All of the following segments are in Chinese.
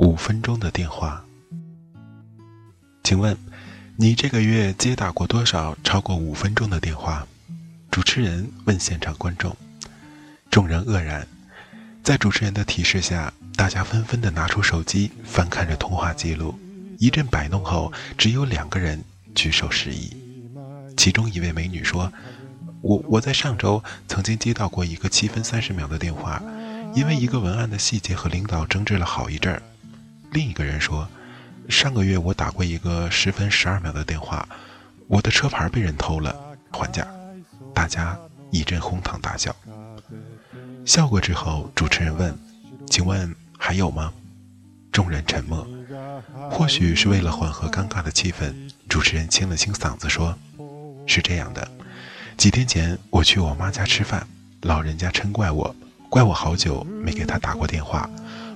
五分钟的电话，请问，你这个月接打过多少超过五分钟的电话？主持人问现场观众，众人愕然。在主持人的提示下，大家纷纷的拿出手机翻看着通话记录。一阵摆弄后，只有两个人举手示意。其中一位美女说：“我我在上周曾经接到过一个七分三十秒的电话，因为一个文案的细节和领导争执了好一阵儿。”另一个人说：“上个月我打过一个十分十二秒的电话，我的车牌被人偷了，还价。”大家一阵哄堂大笑。笑过之后，主持人问：“请问还有吗？”众人沉默。或许是为了缓和尴尬的气氛，主持人清了清嗓子说：“是这样的，几天前我去我妈家吃饭，老人家嗔怪我，怪我好久没给他打过电话，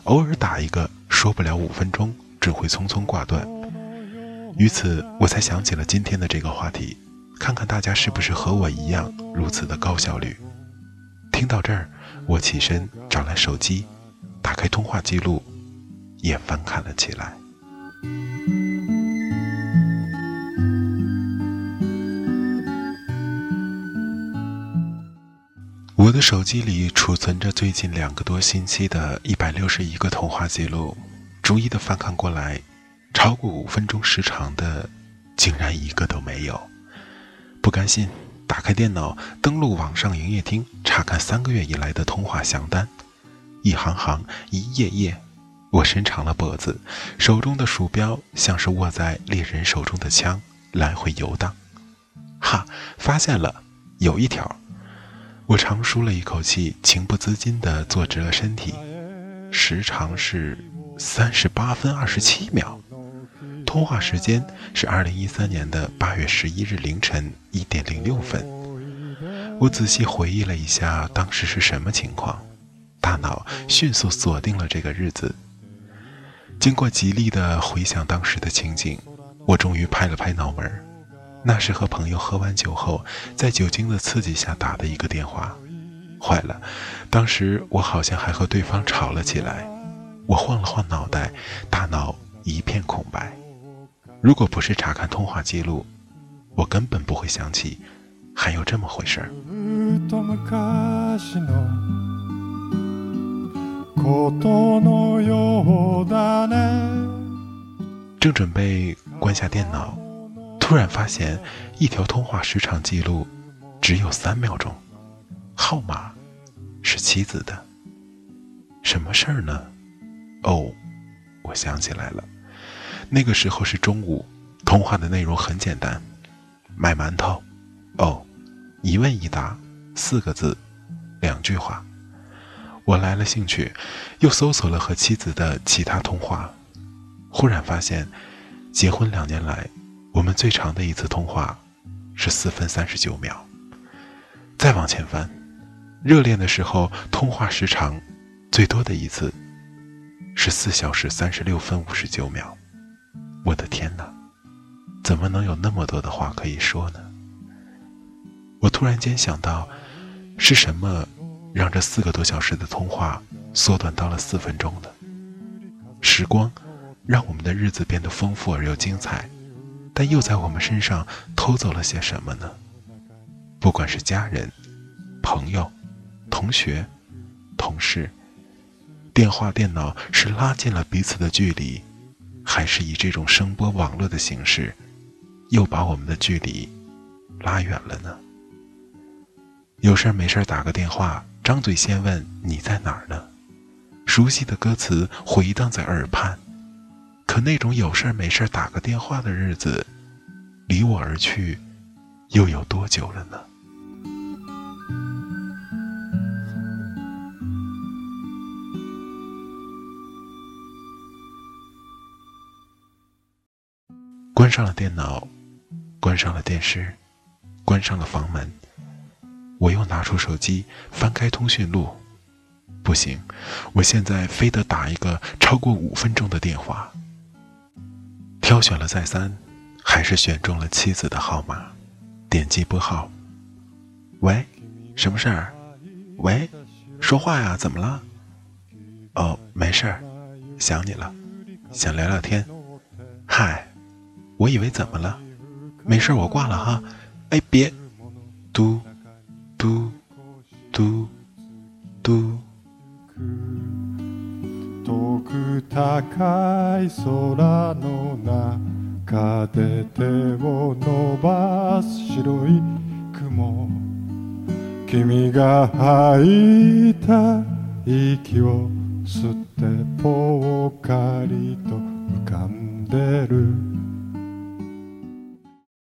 偶尔打一个。”说不了五分钟，只会匆匆挂断。于此，我才想起了今天的这个话题，看看大家是不是和我一样如此的高效率。听到这儿，我起身找来手机，打开通话记录，也翻看了起来。我的手机里储存着最近两个多星期的一百六十一个通话记录。逐一的翻看过来，超过五分钟时长的，竟然一个都没有。不甘心，打开电脑，登录网上营业厅，查看三个月以来的通话详单，一行行，一页页。我伸长了脖子，手中的鼠标像是握在猎人手中的枪，来回游荡。哈，发现了，有一条。我长舒了一口气，情不自禁地坐直了身体，时长是。三十八分二十七秒，通话时间是二零一三年的八月十一日凌晨一点零六分。我仔细回忆了一下当时是什么情况，大脑迅速锁定了这个日子。经过极力的回想当时的情景，我终于拍了拍脑门那是和朋友喝完酒后，在酒精的刺激下打的一个电话。坏了，当时我好像还和对方吵了起来。我晃了晃脑袋，大脑一片空白。如果不是查看通话记录，我根本不会想起还有这么回事儿。正准备关下电脑，突然发现一条通话时长记录只有三秒钟，号码是妻子的。什么事儿呢？哦，我想起来了，那个时候是中午，通话的内容很简单，买馒头。哦，一问一答，四个字，两句话。我来了兴趣，又搜索了和妻子的其他通话，忽然发现，结婚两年来，我们最长的一次通话是四分三十九秒。再往前翻，热恋的时候通话时长最多的一次。是四小时三十六分五十九秒，我的天哪，怎么能有那么多的话可以说呢？我突然间想到，是什么让这四个多小时的通话缩短到了四分钟呢？时光让我们的日子变得丰富而又精彩，但又在我们身上偷走了些什么呢？不管是家人、朋友、同学。同事。电话、电脑是拉近了彼此的距离，还是以这种声波网络的形式，又把我们的距离拉远了呢？有事没事打个电话，张嘴先问你在哪儿呢？熟悉的歌词回荡在耳畔，可那种有事没事打个电话的日子，离我而去，又有多久了呢？关上了电脑，关上了电视，关上了房门。我又拿出手机，翻开通讯录。不行，我现在非得打一个超过五分钟的电话。挑选了再三，还是选中了妻子的号码，点击拨号。喂，什么事儿？喂，说话呀，怎么了？哦，没事儿，想你了，想聊聊天。嗨，我以为怎么了？没事，我挂了哈。哎，别，嘟。嘟嘟嘟。遠く高い空の中で手を伸ばす白い雲君が吐いた息を吸ってぽっかりと浮かんでる